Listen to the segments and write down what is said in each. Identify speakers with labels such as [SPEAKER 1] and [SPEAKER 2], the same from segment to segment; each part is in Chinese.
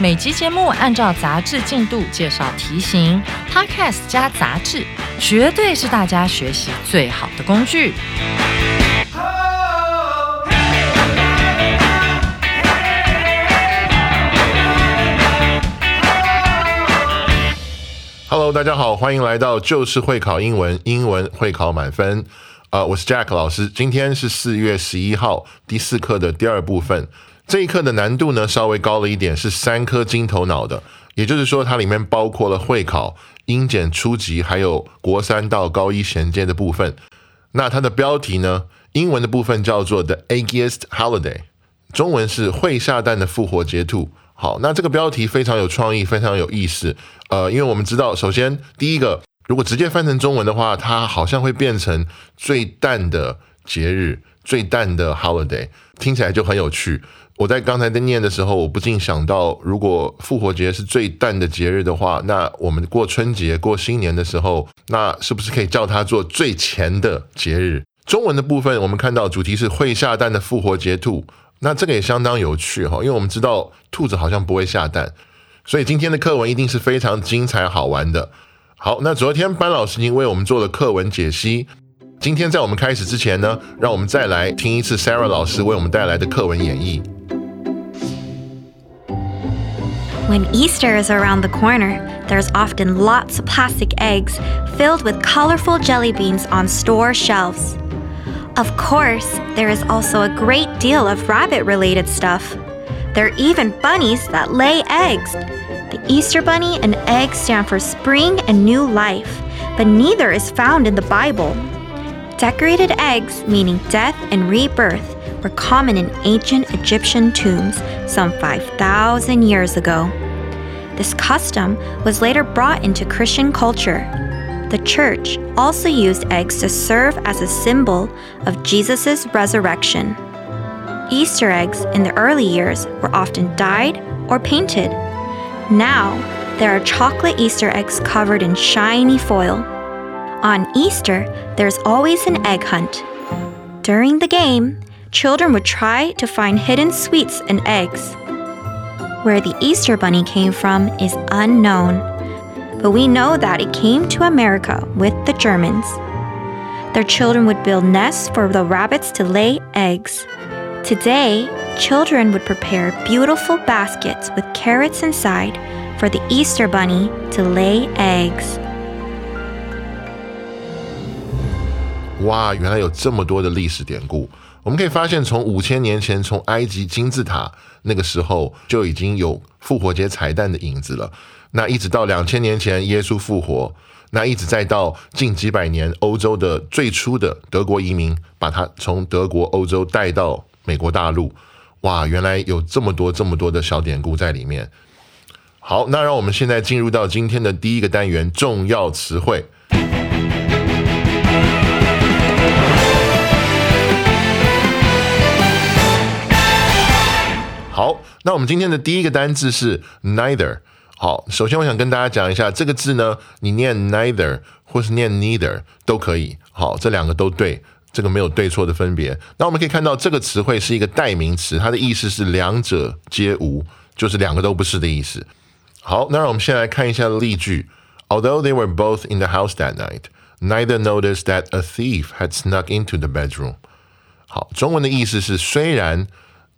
[SPEAKER 1] 每集节目按照杂志进度介绍题型，Podcast 加杂志，绝对是大家学习最好的工具。
[SPEAKER 2] Hello，大家好，欢迎来到就是会考英文，英文会考满分。呃，我是 Jack 老师，今天是四月十一号第四课的第二部分。这一课的难度呢稍微高了一点，是三颗金头脑的，也就是说它里面包括了会考、英检初级，还有国三到高一衔接的部分。那它的标题呢，英文的部分叫做 The Eggiest Holiday，中文是会下蛋的复活节兔。好，那这个标题非常有创意，非常有意思。呃，因为我们知道，首先第一个，如果直接翻成中文的话，它好像会变成最淡的节日，最淡的 holiday，听起来就很有趣。我在刚才在念的时候，我不禁想到，如果复活节是最淡的节日的话，那我们过春节、过新年的时候，那是不是可以叫它做最前的节日？中文的部分，我们看到主题是会下蛋的复活节兔。那这个也相当有趣哈，因为我们知道兔子好像不会下蛋，所以今天的课文一定是非常精彩好玩的。好，那昨天班老师已经为我们做了课文解析，今天在我们开始之前呢，让我们再来听一次 Sarah 老师为我们带来的课文演绎。
[SPEAKER 3] When Easter is around the corner, there's often lots of plastic eggs filled with colorful jelly beans on store shelves. Of course, there is also a great deal of rabbit related stuff. There are even bunnies that lay eggs. The Easter bunny and egg stand for spring and new life, but neither is found in the Bible. Decorated eggs, meaning death and rebirth, were common in ancient Egyptian tombs some 5,000 years ago. This custom was later brought into Christian culture the church also used eggs to serve as a symbol of Jesus' resurrection. Easter eggs in the early years were often dyed or painted. Now, there are chocolate Easter eggs covered in shiny foil. On Easter, there's always an egg hunt. During the game, children would try to find hidden sweets and eggs. Where the Easter Bunny came from is unknown but we know that it came to America with the Germans. Their children would build nests for the rabbits to lay eggs. Today, children would prepare beautiful baskets with carrots inside for the Easter Bunny to lay eggs.
[SPEAKER 2] 哇，原来有这么多的历史典故。 我们可以发现，从五千年前，从埃及金字塔那个时候就已经有复活节彩蛋的影子了。那一直到两千年前耶稣复活，那一直再到近几百年欧洲的最初的德国移民，把他从德国欧洲带到美国大陆，哇，原来有这么多这么多的小典故在里面。好，那让我们现在进入到今天的第一个单元重要词汇。好，那我们今天的第一个单字是 neither。好，首先我想跟大家讲一下这个字呢，你念 neither 或是念 neither 都可以。好，这两个都对，这个没有对错的分别。那我们可以看到这个词汇是一个代名词，它的意思是两者皆无，就是两个都不是的意思。好，那让我们先来看一下例句。Although they were both in the house that night, neither noticed that a thief had snuck into the bedroom。好，中文的意思是虽然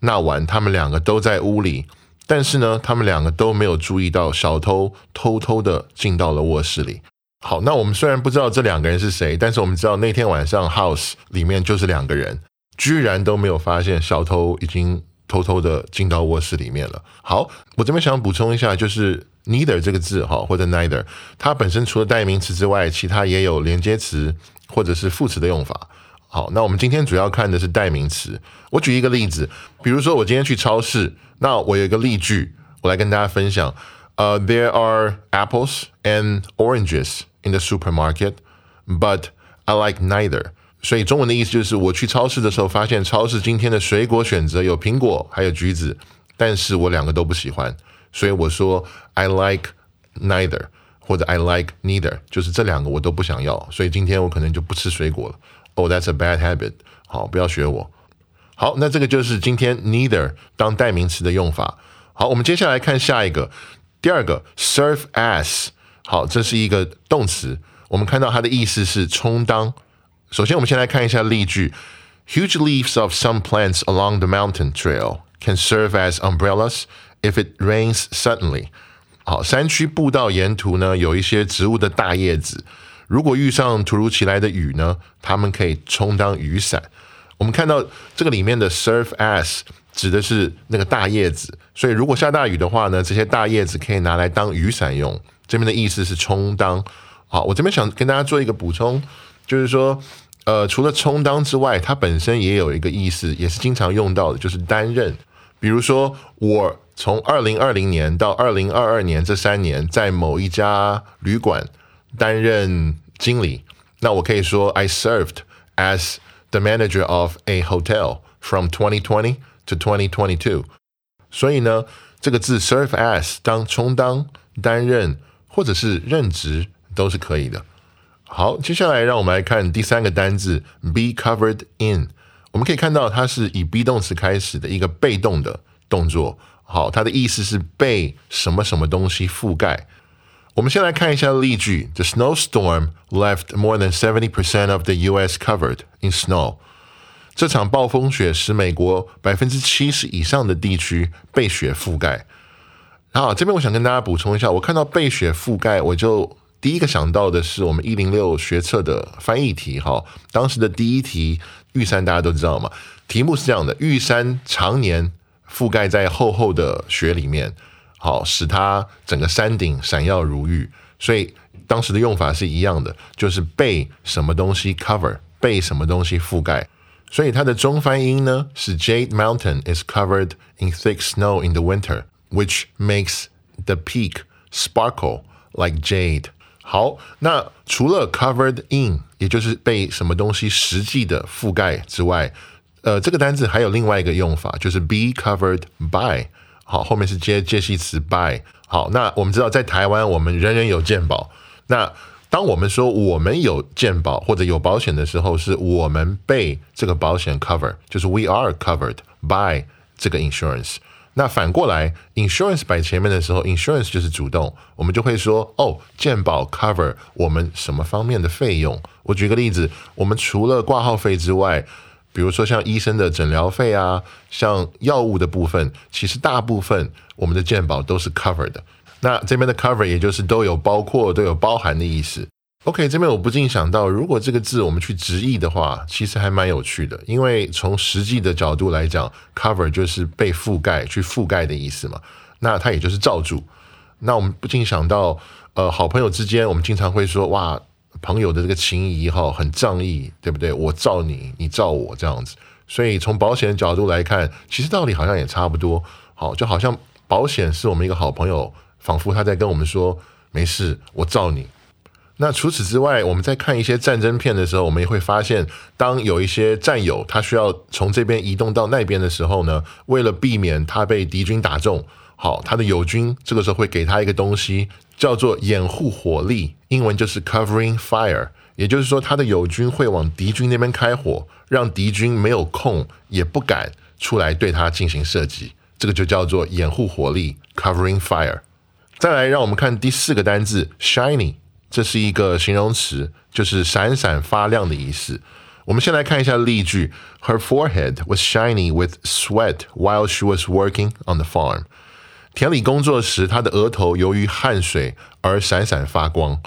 [SPEAKER 2] 那晚他们两个都在屋里。但是呢，他们两个都没有注意到小偷偷偷的进到了卧室里。好，那我们虽然不知道这两个人是谁，但是我们知道那天晚上 house 里面就是两个人，居然都没有发现小偷已经偷偷的进到卧室里面了。好，我这边想补充一下，就是 neither 这个字哈，或者 neither，它本身除了代名词之外，其他也有连接词或者是副词的用法。好，那我们今天主要看的是代名词。我举一个例子，比如说我今天去超市，那我有一个例句，我来跟大家分享。呃，There are apples and oranges in the supermarket, but I like neither。所以中文的意思就是，我去超市的时候发现超市今天的水果选择有苹果还有橘子，但是我两个都不喜欢，所以我说 I like neither 或者 I like neither，就是这两个我都不想要，所以今天我可能就不吃水果了。Oh, that's a bad habit。好，不要学我。好，那这个就是今天 neither 当代名词的用法。好，我们接下来看下一个，第二个 serve as。好，这是一个动词，我们看到它的意思是充当。首先，我们先来看一下例句：Huge leaves of some plants along the mountain trail can serve as umbrellas if it rains suddenly。好，山区步道沿途呢有一些植物的大叶子， 如果遇上突如其来的雨呢，它们可以充当雨伞。我们看到这个里面的 serve as 指的是那个大叶子，所以如果下大雨的话呢，这些大叶子可以拿来当雨伞用。这边的意思是充当。好，我这边想跟大家做一个补充，就是说。呃，除了充当之外，它本身也有一个意思，也是经常用到的，就是担任。比如说，我从二零二零年到二零二二年这三年，在某一家旅馆担任经理，那我可以说 I served as the manager of a hotel from 2020 to 2022。所以呢，这个字 serve as 当充当、担任或者是任职都是可以的。好，接下来让我们来看第三个单字 be covered in。我们可以看到它是以 be 动词开始的一个被动的动作。好，它的意思是被什么什么东西覆盖。我们先来看一下例句：The snowstorm left more than seventy percent of the U.S. covered in snow。这场暴风雪使美国百分之七十以上的地区被雪覆盖。好，这边我想跟大家补充一下，我看到被雪覆盖，我就。第一个想到的是我们一零六学测的翻译题，哈，当时的第一题玉山大家都知道嘛，题目是这样的：玉山常年覆盖在厚厚的雪里面，好使它整个山顶闪耀如玉。所以当时的用法是一样的，就是被什么东西 cover，被什么东西覆盖。所以它的中翻音呢是 Jade Mountain is covered in thick snow in the winter, which makes the peak sparkle like jade. 好，那除了 covered in，也就是被什么东西实际的覆盖之外，呃，这个单字还有另外一个用法，就是 be covered by。好，后面是接介系词 by。好，那我们知道在台湾，我们人人有健保。那当我们说我们有健保或者有保险的时候，是我们被这个保险 cover，就是 we are covered by 这个 insurance。那反过来，insurance 摆前面的时候，insurance 就是主动，我们就会说，哦，健保 cover 我们什么方面的费用？我举个例子，我们除了挂号费之外，比如说像医生的诊疗费啊，像药物的部分，其实大部分我们的健保都是 cover 的。那这边的 cover 也就是都有包括、都有包含的意思。OK，这边我不禁想到，如果这个字我们去直译的话，其实还蛮有趣的。因为从实际的角度来讲，cover 就是被覆盖、去覆盖的意思嘛。那它也就是罩住。那我们不禁想到，呃，好朋友之间，我们经常会说，哇，朋友的这个情谊哈很仗义，对不对？我罩你，你罩我这样子。所以从保险的角度来看，其实道理好像也差不多。好，就好像保险是我们一个好朋友，仿佛他在跟我们说，没事，我罩你。那除此之外，我们在看一些战争片的时候，我们也会发现，当有一些战友他需要从这边移动到那边的时候呢，为了避免他被敌军打中，好，他的友军这个时候会给他一个东西，叫做掩护火力，英文就是 covering fire，也就是说，他的友军会往敌军那边开火，让敌军没有空也不敢出来对他进行射击，这个就叫做掩护火力 covering fire。再来，让我们看第四个单字 shiny。这是一个形容词，就是闪闪发亮的意思。我们先来看一下例句：Her forehead was shiny with sweat while she was working on the farm。田里工作时，他的额头由于汗水而闪闪发光。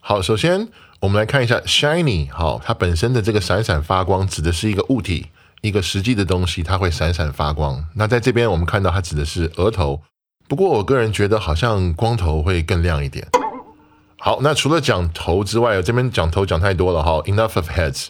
[SPEAKER 2] 好，首先我们来看一下 shiny。好，它本身的这个闪闪发光指的是一个物体，一个实际的东西，它会闪闪发光。那在这边我们看到它指的是额头。不过我个人觉得好像光头会更亮一点。好，那除了讲头之外，这边讲头讲太多了哈，enough of heads。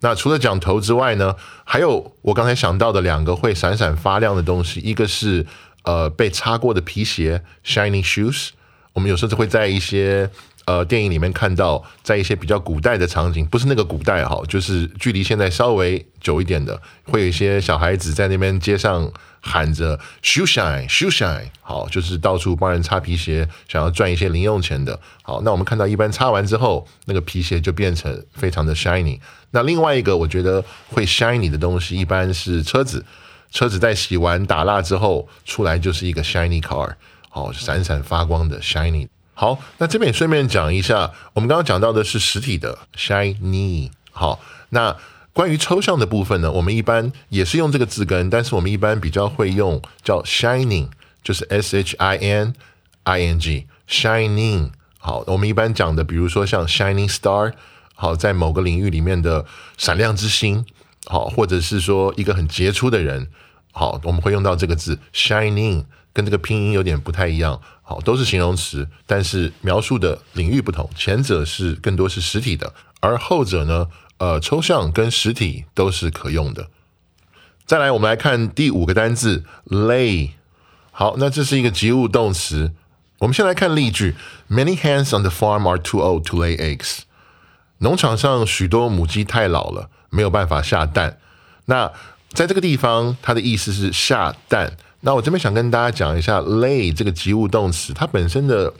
[SPEAKER 2] 那除了讲头之外呢，还有我刚才想到的两个会闪闪发亮的东西，一个是呃被擦过的皮鞋 （shiny shoes）。我们有时候就会在一些呃电影里面看到，在一些比较古代的场景，不是那个古代哈，就是距离现在稍微久一点的，会有一些小孩子在那边街上喊着 “shoe shine, shoe shine”，好，就是到处帮人擦皮鞋，想要赚一些零用钱的。好，那我们看到一般擦完之后，那个皮鞋就变成非常的 shiny。那另外一个我觉得会 shiny 的东西，一般是车子。车子在洗完打蜡之后出来就是一个 shiny car，好，闪闪发光的 shiny。好，那这边也顺便讲一下，我们刚刚讲到的是实体的 shiny。好，那关于抽象的部分呢，我们一般也是用这个字根，但是我们一般比较会用叫 shining，就是 s h i n i n g shining。好，我们一般讲的，比如说像 shining star。好，在某个领域里面的闪亮之星，好，或者是说一个很杰出的人，好，我们会用到这个字 shining，跟这个拼音有点不太一样，好，都是形容词，但是描述的领域不同，前者是更多是实体的，而后者呢，呃，抽象跟实体都是可用的。再来，我们来看第五个单字 lay，好，那这是一个及物动词，我们先来看例句：Many hens on the farm are too old to lay eggs。农场上许多母鸡太老了，没有办法下蛋。那在这个地方，它的意思是下蛋。那我这边想跟大家讲一下，lay 这个及物动词，它本身的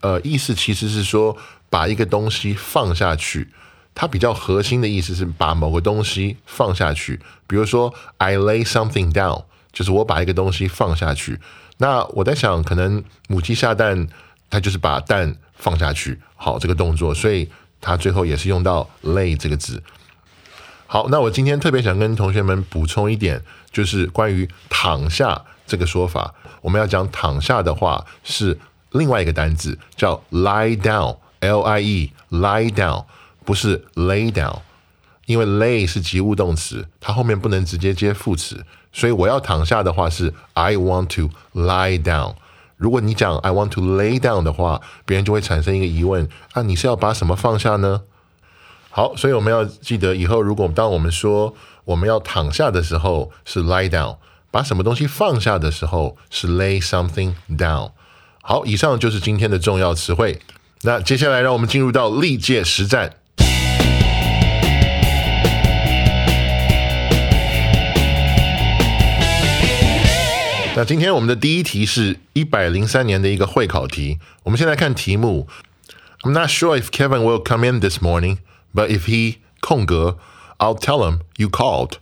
[SPEAKER 2] 呃意思其实是说把一个东西放下去。它比较核心的意思是把某个东西放下去。比如说，I lay something down，就是我把一个东西放下去。那我在想，可能母鸡下蛋，它就是把蛋放下去，好这个动作，所以。它最后也是用到 lay 这个字。好，那我今天特别想跟同学们补充一点，就是关于躺下这个说法。我们要讲躺下的话，是另外一个单字叫 lie down，l i e lie down，不是 lay down，因为 lay 是及物动词，它后面不能直接接副词，所以我要躺下的话是 I want to lie down。如果你讲 I want to lay down 的话，别人就会产生一个疑问啊，你是要把什么放下呢？好，所以我们要记得以后，如果当我们说我们要躺下的时候是 lie down，把什么东西放下的时候是 lay something down。好，以上就是今天的重要词汇。那接下来让我们进入到历届实战。那今天我们的第一题是一百零三年的一个会考题。我们先来看题目。I'm not sure if Kevin will come in this morning, but if he 空格，I'll tell him you called。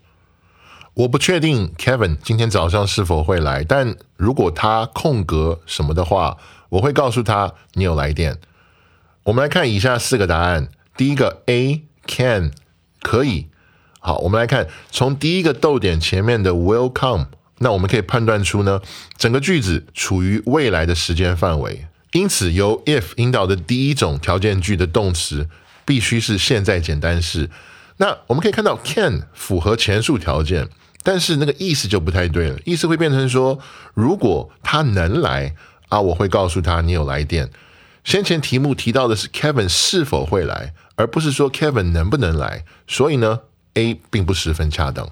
[SPEAKER 2] 我不确定 Kevin 今天早上是否会来，但如果他空格什么的话，我会告诉他你有来电。我们来看以下四个答案。第一个 A can 可以。好，我们来看从第一个逗点前面的 will come。那我们可以判断出呢，整个句子处于未来的时间范围，因此由 if 引导的第一种条件句的动词必须是现在简单式。那我们可以看到 can 符合前述条件，但是那个意思就不太对了，意思会变成说，如果他能来啊，我会告诉他你有来电。先前题目提到的是 Kevin 是否会来，而不是说 Kevin 能不能来，所以呢，A 并不十分恰当。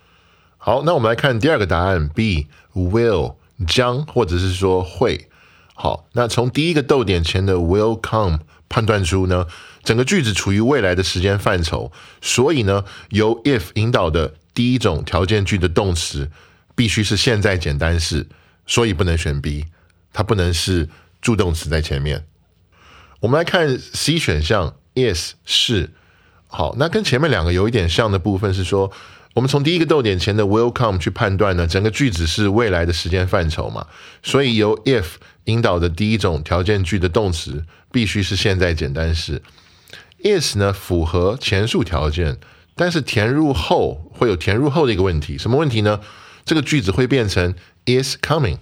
[SPEAKER 2] 好，那我们来看第二个答案，B will 将或者是说会。好，那从第一个逗点前的 will come 判断出呢，整个句子处于未来的时间范畴，所以呢，由 if 引导的第一种条件句的动词必须是现在简单式，所以不能选 B，它不能是助动词在前面。我们来看 C 选项，Yes 是。好，那跟前面两个有一点像的部分是说。我们从第一个逗点前的 will come 去判断呢，整个句子是未来的时间范畴嘛，所以由 if 引导的第一种条件句的动词必须是现在简单式。is 呢符合前述条件，但是填入后会有填入后的一个问题，什么问题呢？这个句子会变成 is coming，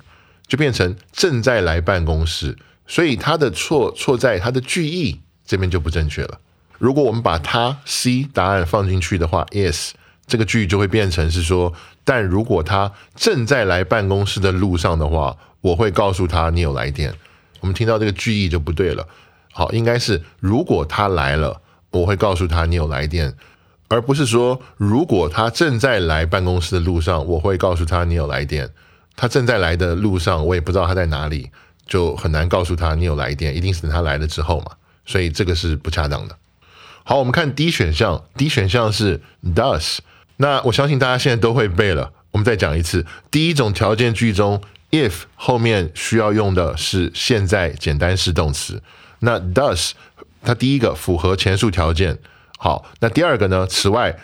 [SPEAKER 2] 就变成正在来办公室，所以它的错错在它的句意这边就不正确了。如果我们把它 C 答案放进去的话，is。这个句就会变成是说，但如果他正在来办公室的路上的话，我会告诉他你有来电。我们听到这个句意就不对了。好，应该是如果他来了，我会告诉他你有来电，而不是说如果他正在来办公室的路上，我会告诉他你有来电。他正在来的路上，我也不知道他在哪里，就很难告诉他你有来电，一定是等他来了之后嘛，所以这个是不恰当的。好，我们看 D 选项，D 选项是 does，那我相信大家现在都会背了。我们再讲一次，第一种条件句中，if 后面需要用的是现在简单式动词，那 does 它第一个符合前述条件。好，那第二个呢？此外，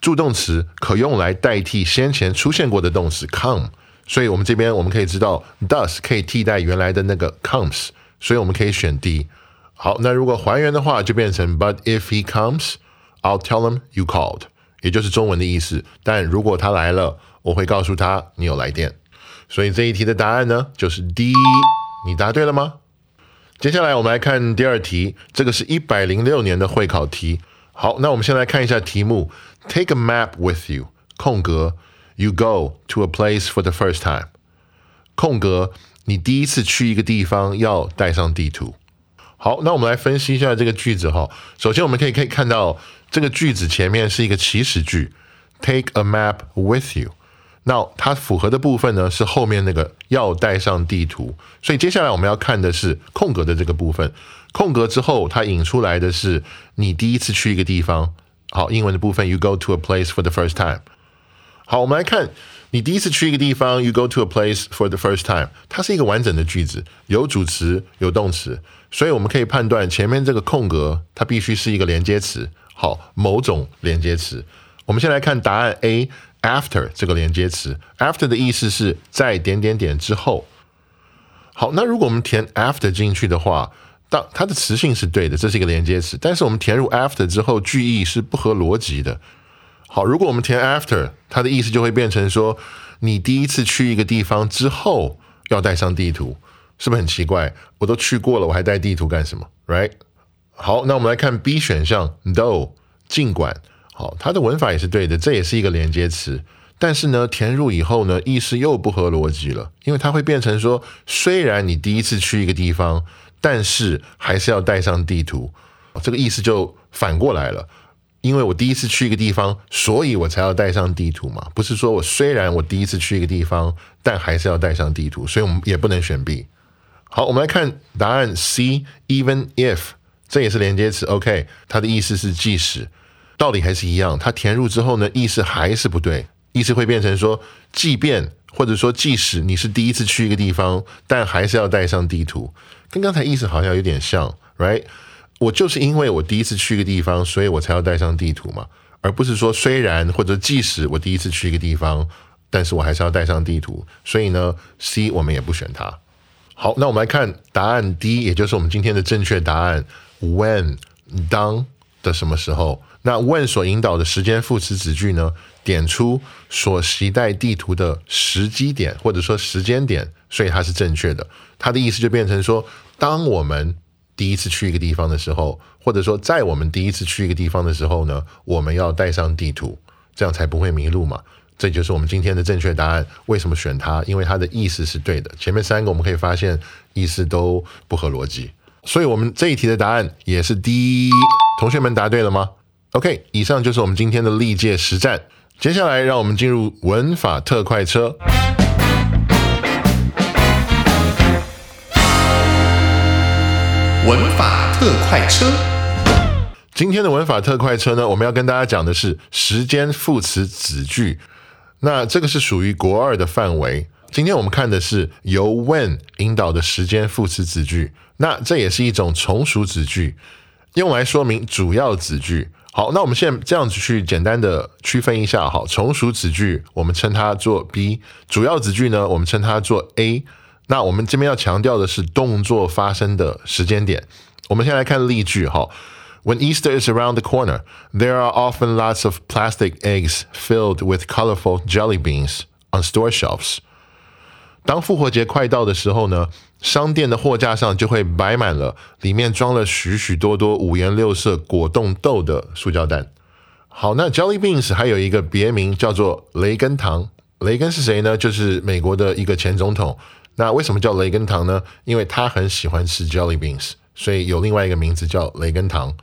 [SPEAKER 2] 助动词可用来代替先前出现过的动词 come，所以我们这边我们可以知道 does 可以替代原来的那个 comes，所以我们可以选 D。好，那如果还原的话，就变成 But if he comes, I'll tell him you called，也就是中文的意思。但如果他来了，我会告诉他你有来电。所以这一题的答案呢，就是 D。你答对了吗？接下来我们来看第二题，这个是一百零六年的会考题。好，那我们先来看一下题目：Take a map with you，空格，You go to a place for the first time，空格，你第一次去一个地方要带上地图。好，那我们来分析一下这个句子哈。首先，我们可以可以看到这个句子前面是一个祈使句，take a map with you。那它符合的部分呢是后面那个要带上地图。所以接下来我们要看的是空格的这个部分。空格之后，它引出来的是你第一次去一个地方。好，英文的部分，you go to a place for the first time。好，我们来看。你第一次去一个地方，you go to a place for the first time，它是一个完整的句子，有主词有动词，所以我们可以判断前面这个空格它必须是一个连接词，好，某种连接词。我们先来看答案 A After 这个连接词，after 的意思是在点点点之后。好，那如果我们填 after 进去的话，当它的词性是对的，这是一个连接词，但是我们填入 after 之后，句意是不合逻辑的。好，如果我们填 after，它的意思就会变成说，你第一次去一个地方之后要带上地图，是不是很奇怪？我都去过了，我还带地图干什么？Right？好，那我们来看 B 选项，though，尽管，好，它的文法也是对的，这也是一个连接词，但是呢，填入以后呢，意思又不合逻辑了，因为它会变成说，虽然你第一次去一个地方，但是还是要带上地图，这个意思就反过来了。因为我第一次去一个地方，所以我才要带上地图嘛。不是说我虽然我第一次去一个地方，但还是要带上地图，所以我们也不能选 B。好，我们来看答案 C，even if 这也是连接词，OK，它的意思是即使，道理还是一样。它填入之后呢，意思还是不对，意思会变成说，即便或者说即使你是第一次去一个地方，但还是要带上地图，跟刚才意思好像有点像，right？我就是因为我第一次去一个地方，所以我才要带上地图嘛，而不是说虽然或者即使我第一次去一个地方，但是我还是要带上地图。所以呢，C 我们也不选它。好，那我们来看答案 D，也就是我们今天的正确答案。When 当的什么时候？那 When 所引导的时间副词子句呢？点出所携带地图的时机点或者说时间点，所以它是正确的。它的意思就变成说，当我们第一次去一个地方的时候，或者说在我们第一次去一个地方的时候呢，我们要带上地图，这样才不会迷路嘛。这就是我们今天的正确答案。为什么选它？因为它的意思是对的。前面三个我们可以发现意思都不合逻辑，所以我们这一题的答案也是 D。同学们答对了吗？OK，以上就是我们今天的历届实战。接下来让我们进入文法特快车。
[SPEAKER 4] 文法特快车，
[SPEAKER 2] 今天的文法特快车呢，我们要跟大家讲的是时间副词子句。那这个是属于国二的范围。今天我们看的是由 when 引导的时间副词子句。那这也是一种从属子句，用来说明主要子句。好，那我们现在这样子去简单的区分一下。好，从属子句我们称它做 B，主要子句呢我们称它做 A。那我们这边要强调的是动作发生的时间点。我们先来看例句哈。When Easter is around the corner, there are often lots of plastic eggs filled with colorful jelly beans on store shelves. 当复活节快到的时候呢， 商店的货架上就会摆满了里面装了许许多多五颜六色果冻豆的塑胶袋。好，那 jelly beans 还有一个别名叫做雷根糖。雷根是谁呢？就是美国的一个前总统。那为什么叫雷根糖呢？因为他很喜欢吃 jelly beans，所以有另外一个名字叫雷根糖。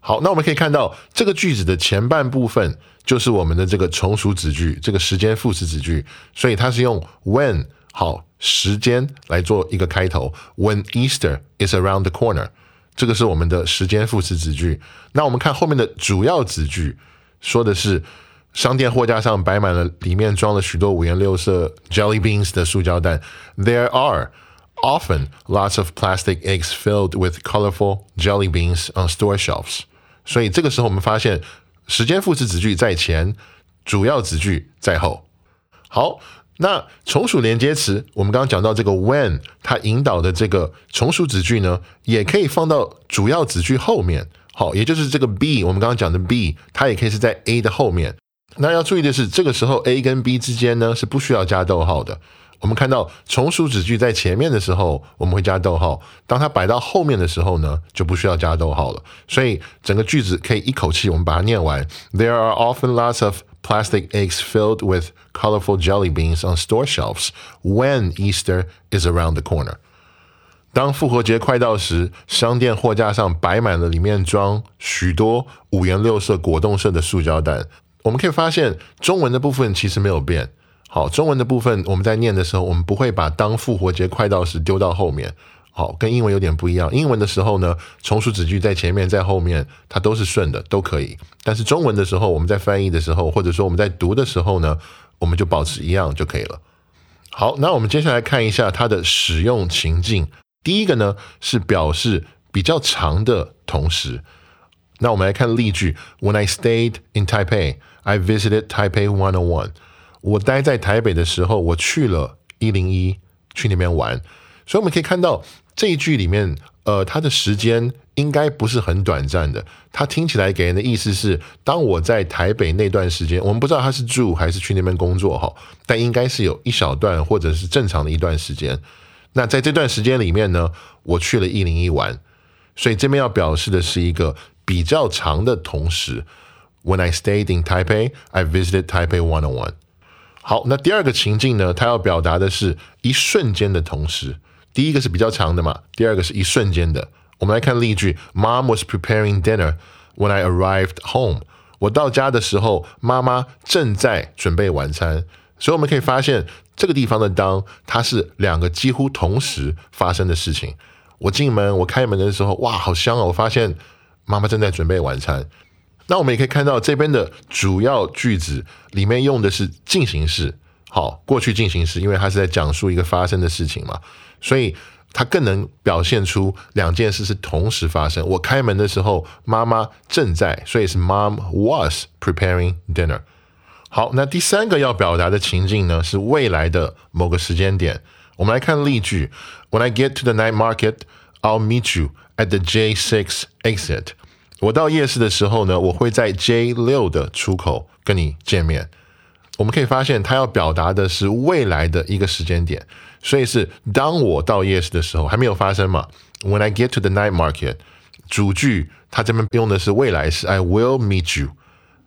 [SPEAKER 2] 好，那我们可以看到这个句子的前半部分就是我们的这个从属子句，这个时间副词子句，所以它是用 when 好时间来做一个开头。When Easter is around the corner，这个是我们的时间副词子句。那我们看后面的主要子句，说的是商店货架上摆满了里面装了许多五颜六色 jelly beans 的塑胶袋。There are often lots of plastic eggs filled with colorful jelly beans on store shelves. 所以这个时候我们发现，时间副词子句在前，主要子句在后。好， 那从属连接词，我们刚刚讲到这个 when，它引导的这个从属子句呢，也可以放到主要子句后面。好，也就是这个 b，我们刚刚讲的 b，它也可以是在 A 的后面。那要注意的是，这个时候 A 跟 B 之间呢是不需要加逗号的。我们看到从属子句在前面的时候，我们会加逗号；当它摆到后面的时候呢，就不需要加逗号了。所以整个句子可以一口气我们把它念完。There are often lots of plastic eggs filled with colorful jelly beans on store shelves when Easter is around the corner. 当复活节快到时，商店货架上摆满了里面装许多五颜六色果冻色的塑胶袋。我们可以发现，中文的部分其实没有变。好，中文的部分我们在念的时候，我们不会把当复活节快到时丢到后面。 好，跟英文有点不一样。英文的时候呢，从属子句在前面，在后面，它都是顺的，都可以。但是中文的时候，我们在翻译的时候，或者说我们在读的时候呢，我们就保持一样就可以了。好，那我们接下来看一下它的使用情境。第一个呢是表示比较长的同时。那我们来看例句：When I stayed in Taipei, I visited Taipei One O One 我待在台北的时候，我去了一零一，去那边玩。所以我们可以看到这一句里面，呃，它的时间应该不是很短暂的。它听起来给人的意思是，当我在台北那段时间，我们不知道他是住还是去那边工作哈，但应该是有一小段或者是正常的一段时间。那在这段时间里面呢，我去了一零一玩。所以这边要表示的是一个比较长的同时。When I stayed in Taipei, I visited Taipei one on one. 好，那第二个情境呢？它要表达的是一瞬间的同时。第一个是比较长的嘛，第二个是一瞬间的。我们来看例句：Mom was preparing dinner when I arrived home。我到家的时候，妈妈正在准备晚餐。所以我们可以发现，这个地方的当它是两个几乎同时发生的事情。我进门，我开门的时候，哇，好香哦！我发现妈妈正在准备晚餐。那我们也可以看到这边的主要句子里面用的是进行式，好，过去进行式，因为它是在讲述一个发生的事情嘛，所以它更能表现出两件事是同时发生。我开门的时候，妈妈正在，所以是 Mom was preparing dinner。好，那第三个要表达的情境呢，是未来的某个时间点。我们来看例句：When I get to the night market, I'll meet you at the J6 exit。我到夜市的时候呢，我会在 J 六的出口跟你见面。我们可以发现，它要表达的是未来的一个时间点，所以是当我到夜市的时候还没有发生嘛。When I get to the night market，主句它这边用的是未来式，I will meet you。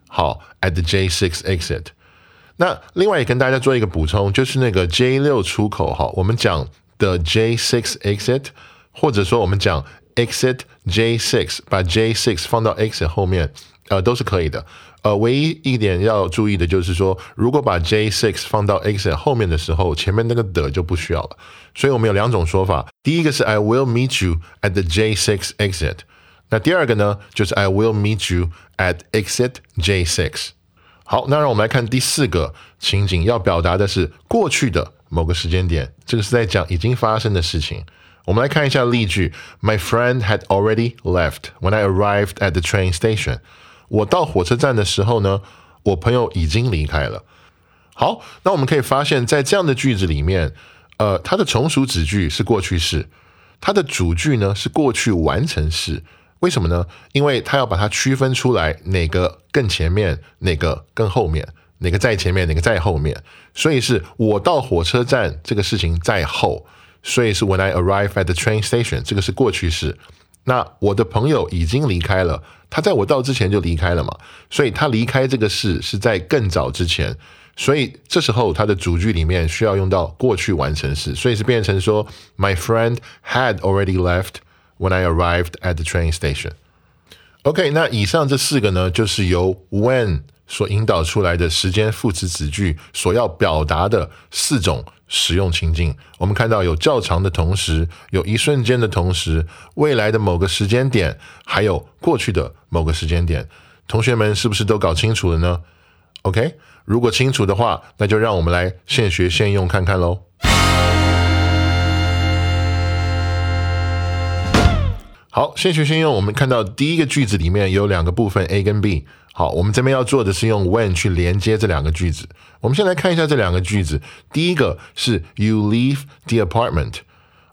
[SPEAKER 2] 好，at the J six exit。那另外也跟大家做一个补充，就是那个 J 六出口哈，我们讲的 J six exit，或者说我们讲。exit J6，把 J6 放到 exit 后面，呃，都是可以的。呃，唯一一点要注意的就是说，如果把 J6 放到 exit 后面的时候，前面那个的就不需要了。所以我们有两种说法，第一个是 I will meet you at the J6 exit，那第二个呢，就是 I will meet you at exit J6。好，那让我们来看第四个情景，要表达的是过去的某个时间点，这个是在讲已经发生的事情。我们来看一下例句：My friend had already left when I arrived at the train station。我到火车站的时候呢，我朋友已经离开了。好，那我们可以发现，在这样的句子里面，呃，它的从属子句是过去式，它的主句呢是过去完成式。为什么呢？因为它要把它区分出来，哪个更前面，哪个更后面，哪个在前面，哪个在后面。所以是我到火车站这个事情在后。所以是 When I arrive at the train station，这个是过去式。那我的朋友已经离开了，他在我到之前就离开了嘛，所以他离开这个事是在更早之前。所以这时候他的主句里面需要用到过去完成式，所以是变成说 My friend had already left when I arrived at the train station。OK，那以上这四个呢，就是由 when 所引导出来的时间副词子句所要表达的四种使用情境。我们看到有较长的同时，有一瞬间的同时，未来的某个时间点，还有过去的某个时间点。同学们是不是都搞清楚了呢？OK，如果清楚的话，那就让我们来现学现用看看喽。好，现学现用。我们看到第一个句子里面有两个部分 A 跟 B。好，我们这边要做的是用 when 去连接这两个句子。我们先来看一下这两个句子。第一个是 You leave the apartment。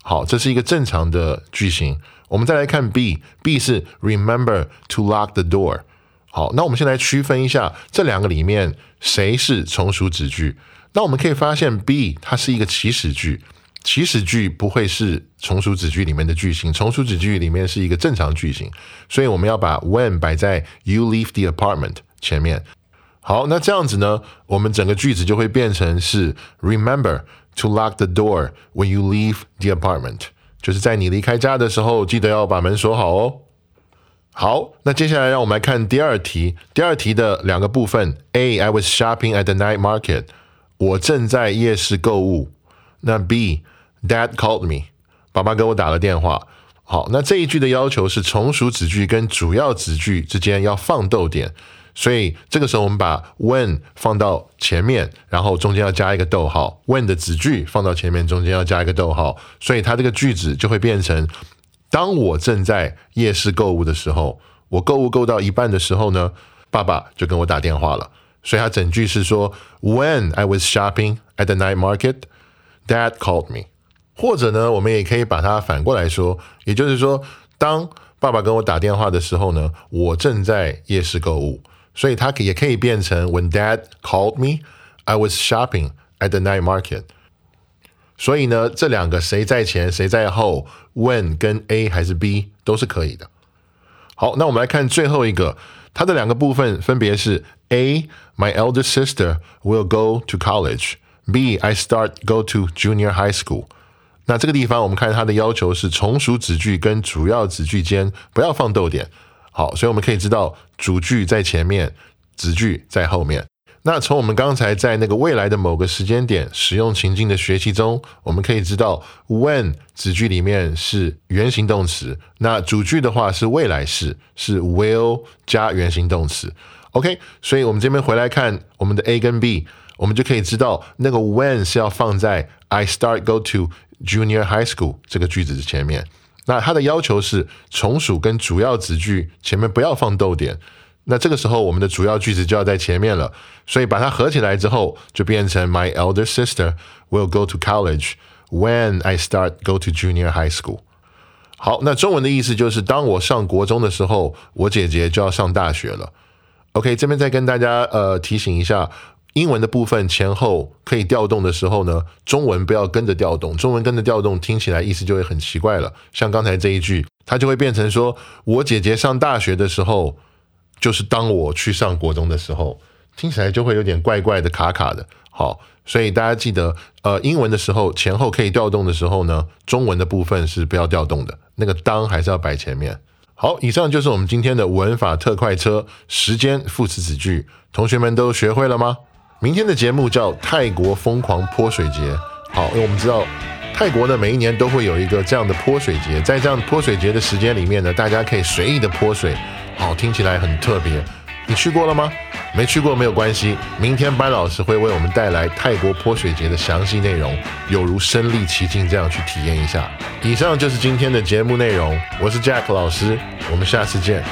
[SPEAKER 2] 好，这是一个正常的句型。我们再来看 B，B 是 Remember to lock the door。好，那我们先来区分一下这两个里面谁是从属子句。那我们可以发现 B 它是一个祈使句。祈使句不会是从属子句里面的句型，从属子句里面是一个正常句型，所以我们要把 when 摆在 you leave the apartment 前面。好，那这样子呢，我们整个句子就会变成是 remember to lock the door when you leave the apartment，就是在你离开家的时候，记得要把门锁好哦。好，那接下来让我们来看第二题，第二题的两个部分。A I was shopping at the night market，我正在夜市购物。那 B Dad called me，爸爸给我打了电话。好，那这一句的要求是从属子句跟主要子句之间要放逗点，所以这个时候我们把 when 放到前面，然后中间要加一个逗号。when 的子句放到前面，中间要加一个逗号，所以它这个句子就会变成：当我正在夜市购物的时候，我购物购到一半的时候呢，爸爸就跟我打电话了。所以它整句是说：When I was shopping at the night market。Dad called me，或者呢，我们也可以把它反过来说，也就是说，当爸爸跟我打电话的时候呢，我正在夜市购物，所以它也可以变成 When Dad called me, I was shopping at the night market。所以呢，这两个谁在前谁在后，When 跟 A 还是 B 都是可以的。好，那我们来看最后一个，它的两个部分分别是 A, my elder sister will go to college。B I start go to junior high school。 那这个地方我们看它的要求是从属子句跟主要子句间不要放逗点。好，所以我们可以知道主句在前面，子句在后面。那从我们刚才在那个未来的某个时间点使用情境的学习中，我们可以知道 when 子句里面是原形动词，那主句的话是未来式，是 will 加原形动词。OK，所以我们这边回来看我们的 A 跟 B。我们就可以知道，那个 when 是要放在 I start go to junior high school 这个句子的前面。那它的要求是从属跟主要子句前面不要放逗点。那这个时候，我们的主要句子就要在前面了。所以把它合起来之后，就变成 My elder sister will go to college when I start go to junior high school。好，那中文的意思就是，当我上国中的时候，我姐姐就要上大学了。OK，这边再跟大家呃提醒一下。英文的部分前后可以调动的时候呢，中文不要跟着调动，中文跟着调动听起来意思就会很奇怪了。像刚才这一句，它就会变成说：“我姐姐上大学的时候，就是当我去上国中的时候，听起来就会有点怪怪的、卡卡的。”好，所以大家记得，呃，英文的时候前后可以调动的时候呢，中文的部分是不要调动的，那个当还是要摆前面。好，以上就是我们今天的文法特快车时间副词子句，同学们都学会了吗？明天的节目叫泰国疯狂泼水节。好，因为我们知道泰国呢每一年都会有一个这样的泼水节，在这样泼水节的时间里面呢，大家可以随意的泼水。好，听起来很特别。你去过了吗？没去过没有关系。明天班老师会为我们带来泰国泼水节的详细内容，有如身临其境这样去体验一下。以上就是今天的节目内容。我是 Jack 老师，我们下次见。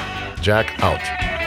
[SPEAKER 2] Jack out。